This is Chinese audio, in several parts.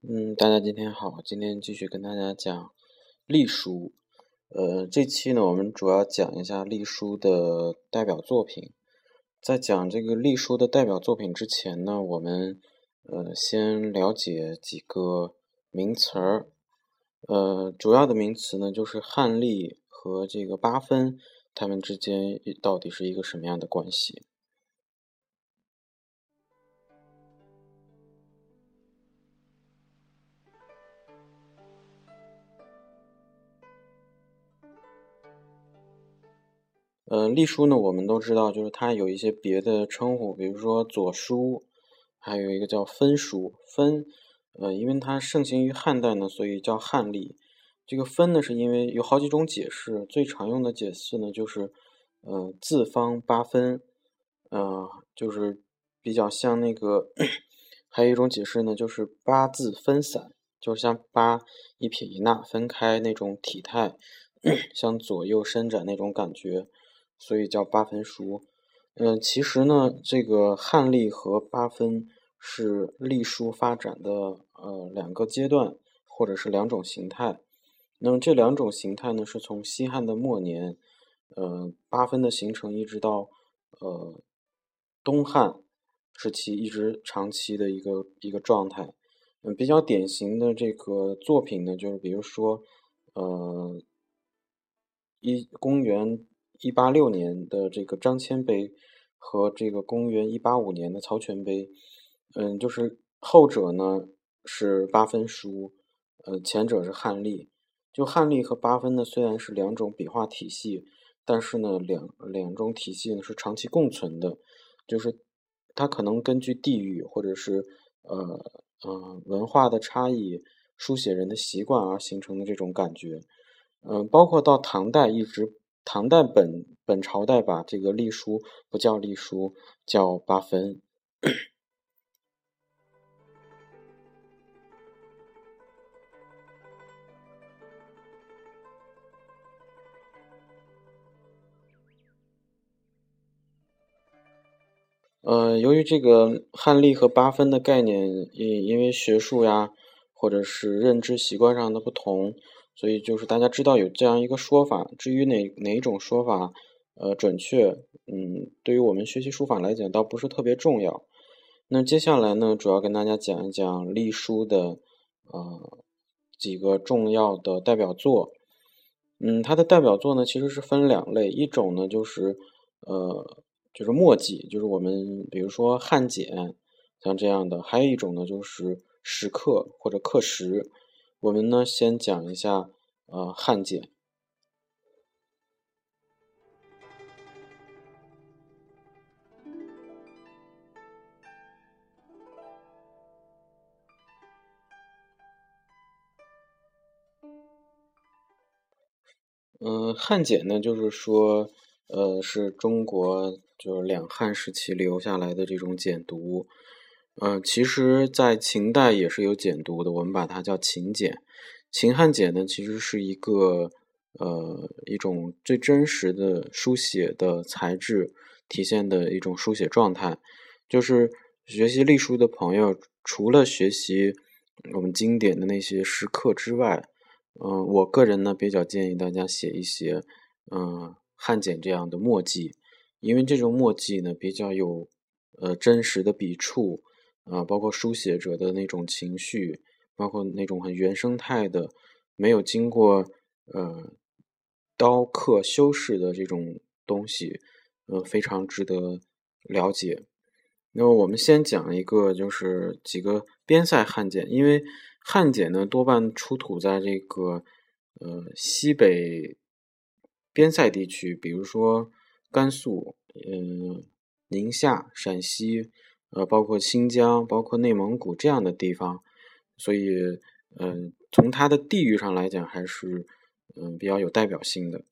嗯，大家今天好，今天继续跟大家讲隶书。呃，这期呢，我们主要讲一下隶书的代表作品。在讲这个隶书的代表作品之前呢，我们呃先了解几个名词儿。呃，主要的名词呢，就是汉隶和这个八分，它们之间到底是一个什么样的关系？呃，隶书呢，我们都知道，就是它有一些别的称呼，比如说左书，还有一个叫分书。分，呃，因为它盛行于汉代呢，所以叫汉隶。这个分呢，是因为有好几种解释，最常用的解释呢，就是，呃，字方八分，呃，就是比较像那个，还有一种解释呢，就是八字分散，就是像八一撇一捺分开那种体态，向左右伸展那种感觉。所以叫八分书，嗯，其实呢，这个汉隶和八分是隶书发展的呃两个阶段，或者是两种形态。那么这两种形态呢，是从西汉的末年，呃，八分的形成，一直到呃东汉时期，一直长期的一个一个状态。嗯，比较典型的这个作品呢，就是比如说，呃，一公元。一八六年的这个张骞碑和这个公元一八五年的曹全碑，嗯，就是后者呢是八分书，呃，前者是汉隶。就汉隶和八分呢，虽然是两种笔画体系，但是呢，两两种体系呢是长期共存的，就是它可能根据地域或者是呃呃文化的差异、书写人的习惯而形成的这种感觉。嗯，包括到唐代一直。唐代本本朝代把这个隶书不叫隶书，叫八分。呃，由于这个汉隶和八分的概念，因因为学术呀，或者是认知习惯上的不同。所以就是大家知道有这样一个说法，至于哪哪一种说法，呃，准确，嗯，对于我们学习书法来讲，倒不是特别重要。那接下来呢，主要跟大家讲一讲隶书的，呃，几个重要的代表作。嗯，它的代表作呢，其实是分两类，一种呢就是，呃，就是墨迹，就是我们比如说汉简，像这样的；还有一种呢就是石刻或者刻石。我们呢，先讲一下呃汉简。嗯，汉简呢，就是说，呃，是中国就是两汉时期留下来的这种简牍。呃，其实，在秦代也是有简牍的，我们把它叫秦简。秦汉简呢，其实是一个呃一种最真实的书写的材质体现的一种书写状态。就是学习隶书的朋友，除了学习我们经典的那些石刻之外，嗯，我个人呢比较建议大家写一些嗯汉简这样的墨迹，因为这种墨迹呢比较有呃真实的笔触。啊，包括书写者的那种情绪，包括那种很原生态的、没有经过呃刀刻修饰的这种东西，呃，非常值得了解。那么我们先讲一个，就是几个边塞汉简，因为汉简呢多半出土在这个呃西北边塞地区，比如说甘肃、嗯宁夏、陕西。呃，包括新疆、包括内蒙古这样的地方，所以，嗯，从它的地域上来讲，还是嗯比较有代表性的。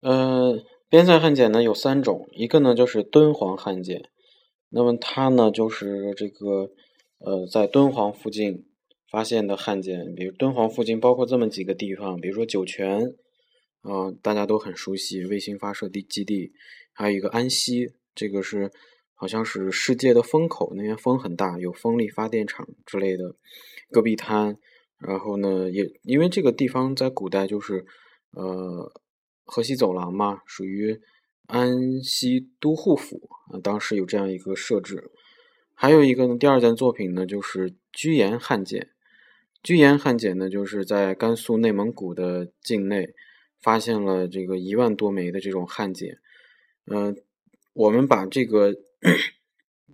呃，边塞汉简呢有三种，一个呢就是敦煌汉简，那么它呢就是这个。呃，在敦煌附近发现的汉简，比如敦煌附近包括这么几个地方，比如说酒泉，啊，大家都很熟悉卫星发射地基地，还有一个安溪，这个是好像是世界的风口，那边风很大，有风力发电厂之类的，戈壁滩，然后呢，也因为这个地方在古代就是呃河西走廊嘛，属于安西都护府啊，当时有这样一个设置。还有一个呢，第二件作品呢，就是居延汉简。居延汉简呢，就是在甘肃内蒙古的境内发现了这个一万多枚的这种汉简。嗯，我们把这个，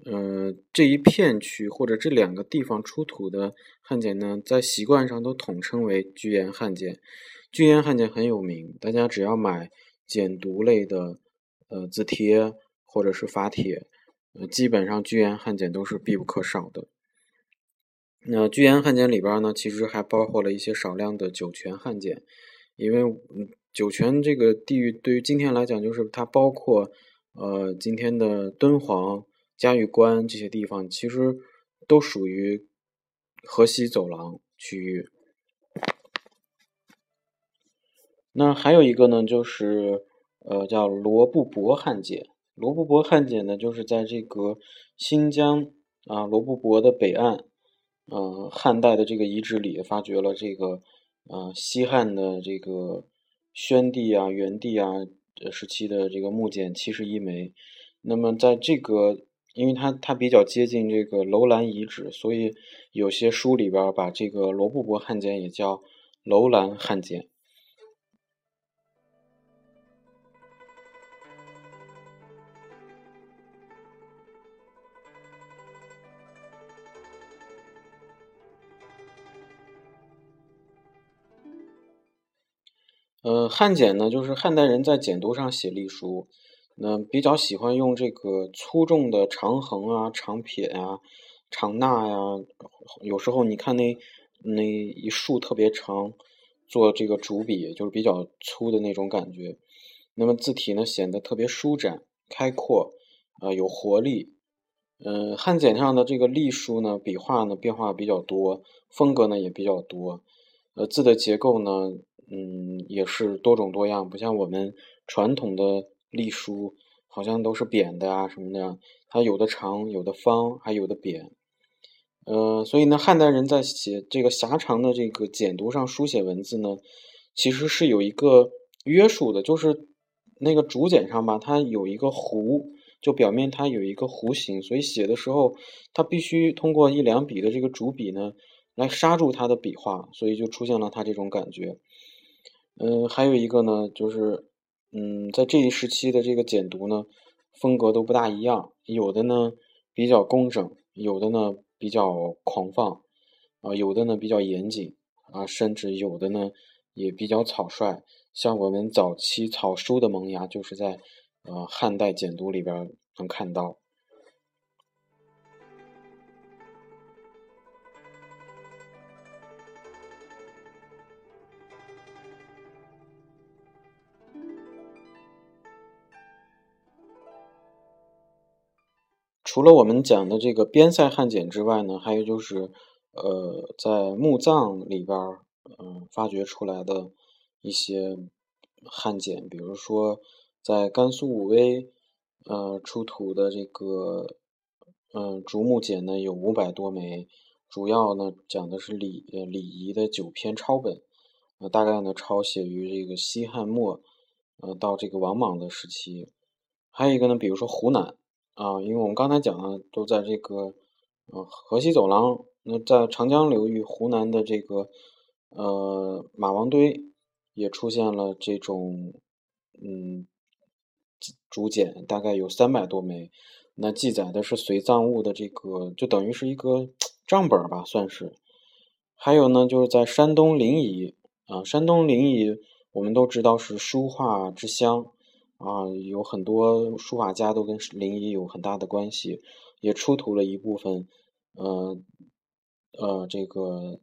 呃，这一片区或者这两个地方出土的汉简呢，在习惯上都统称为居延汉简。居延汉简很有名，大家只要买简牍类的呃字帖或者是法帖。呃，基本上居延汉简都是必不可少的。那居延汉简里边呢，其实还包括了一些少量的酒泉汉简，因为，酒泉这个地域对于今天来讲，就是它包括呃今天的敦煌、嘉峪关这些地方，其实都属于河西走廊区域。那还有一个呢，就是呃叫罗布泊汉简。罗布泊汉简呢，就是在这个新疆啊罗布泊的北岸，呃汉代的这个遗址里发掘了这个呃西汉的这个宣帝啊、元帝啊时期的这个木简七十一枚。那么在这个，因为它它比较接近这个楼兰遗址，所以有些书里边把这个罗布泊汉简也叫楼兰汉简。呃，汉简呢，就是汉代人在简牍上写隶书，那比较喜欢用这个粗重的长横啊、长撇呀、长捺呀，有时候你看那那一竖特别长，做这个主笔就是比较粗的那种感觉。那么字体呢，显得特别舒展、开阔，呃，有活力。嗯，汉简上的这个隶书呢，笔画呢变化比较多，风格呢也比较多，呃，字的结构呢。嗯，也是多种多样，不像我们传统的隶书，好像都是扁的啊什么的，它有的长，有的方，还有的扁。呃，所以呢，汉代人在写这个狭长的这个简牍上书写文字呢，其实是有一个约束的，就是那个竹简上吧，它有一个弧，就表面它有一个弧形，所以写的时候，它必须通过一两笔的这个主笔呢，来刹住它的笔画，所以就出现了它这种感觉。嗯，还有一个呢，就是，嗯，在这一时期的这个简牍呢，风格都不大一样，有的呢比较工整，有的呢比较狂放，啊，有的呢比较严谨，啊，甚至有的呢也比较草率。像我们早期草书的萌芽，就是在呃汉代简牍里边能看到。除了我们讲的这个边塞汉简之外呢，还有就是，呃，在墓葬里边儿，嗯，发掘出来的一些汉简，比如说在甘肃武威，呃，出土的这个，嗯，竹木简呢有五百多枚，主要呢讲的是礼呃礼仪的九篇抄本，呃，大概呢抄写于这个西汉末，呃，到这个王莽的时期，还有一个呢，比如说湖南。啊，因为我们刚才讲了，都在这个呃河西走廊，那在长江流域，湖南的这个呃马王堆也出现了这种嗯竹简，大概有三百多枚，那记载的是随葬物的这个，就等于是一个账本吧，算是。还有呢，就是在山东临沂啊，山东临沂我们都知道是书画之乡。啊，有很多书法家都跟临沂有很大的关系，也出土了一部分，呃，呃，这个，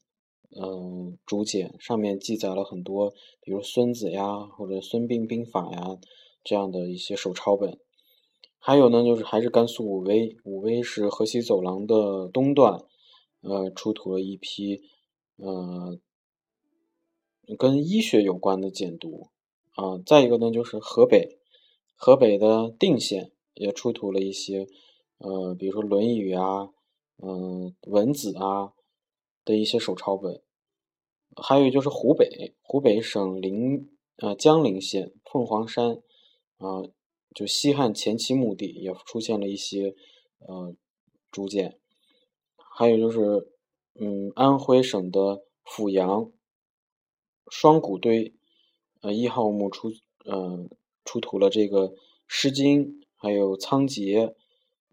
呃，竹简，上面记载了很多，比如孙子呀，或者孙膑兵法呀这样的一些手抄本。还有呢，就是还是甘肃武威，武威是河西走廊的东段，呃，出土了一批，呃，跟医学有关的简读啊。再一个呢，就是河北，河北的定县也出土了一些，呃，比如说《论语》啊，嗯，《文子》啊的一些手抄本。还有就是湖北，湖北省临呃江陵县凤凰山啊，就西汉前期墓地也出现了一些呃竹简。还有就是。嗯，安徽省的阜阳双谷堆，呃，一号墓出，呃，出土了这个《诗经》还有《仓颉》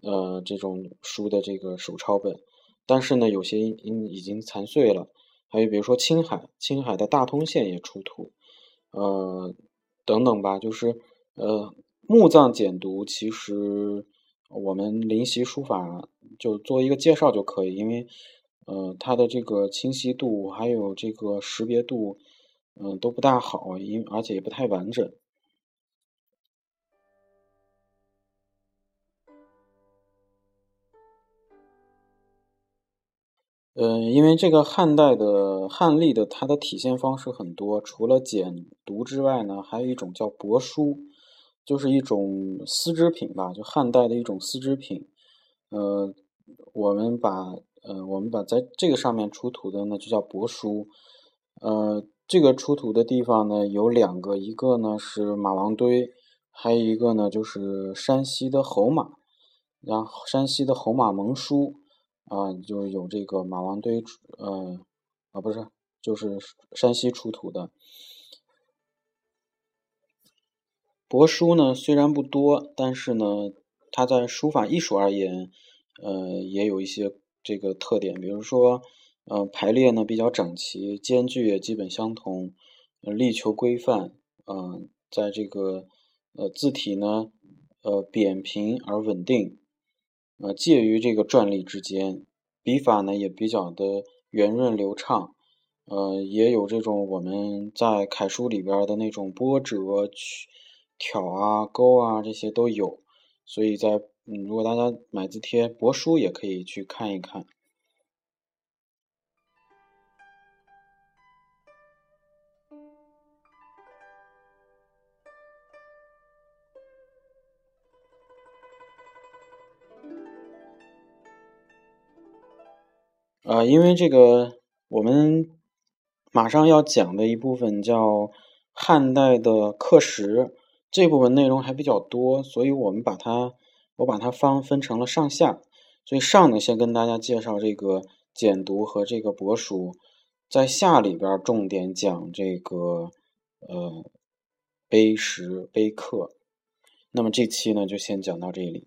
呃这种书的这个手抄本，但是呢，有些已已经残碎了。还有比如说青海，青海的大通县也出土，呃，等等吧，就是呃墓葬简读，其实我们临习书法就做一个介绍就可以，因为。呃，它的这个清晰度还有这个识别度，嗯，都不大好，因而且也不太完整。嗯，因为这个汉代的汉隶的它的体现方式很多，除了简牍之外呢，还有一种叫帛书，就是一种丝织品吧，就汉代的一种丝织品。呃，我们把。呃，我们把在这个上面出土的呢，就叫帛书。呃，这个出土的地方呢有两个，一个呢是马王堆，还有一个呢就是山西的侯马。然后山西的侯马盟书啊，就是有这个马王堆，呃，啊不是，就是山西出土的帛书呢，虽然不多，但是呢，它在书法艺术而言，呃，也有一些。这个特点，比如说，呃，排列呢比较整齐，间距也基本相同，力求规范，嗯，在这个呃字体呢，呃扁平而稳定，呃介于这个篆隶之间，笔法呢也比较的圆润流畅，呃也有这种我们在楷书里边的那种波折、挑啊、勾啊这些都有，所以在。嗯，如果大家买字帖帛书也可以去看一看。呃，因为这个我们马上要讲的一部分叫汉代的刻石，这部分内容还比较多，所以我们把它。我把它方分成了上下，所以上呢先跟大家介绍这个简读和这个帛书，在下里边重点讲这个呃碑石碑刻。那么这期呢就先讲到这里。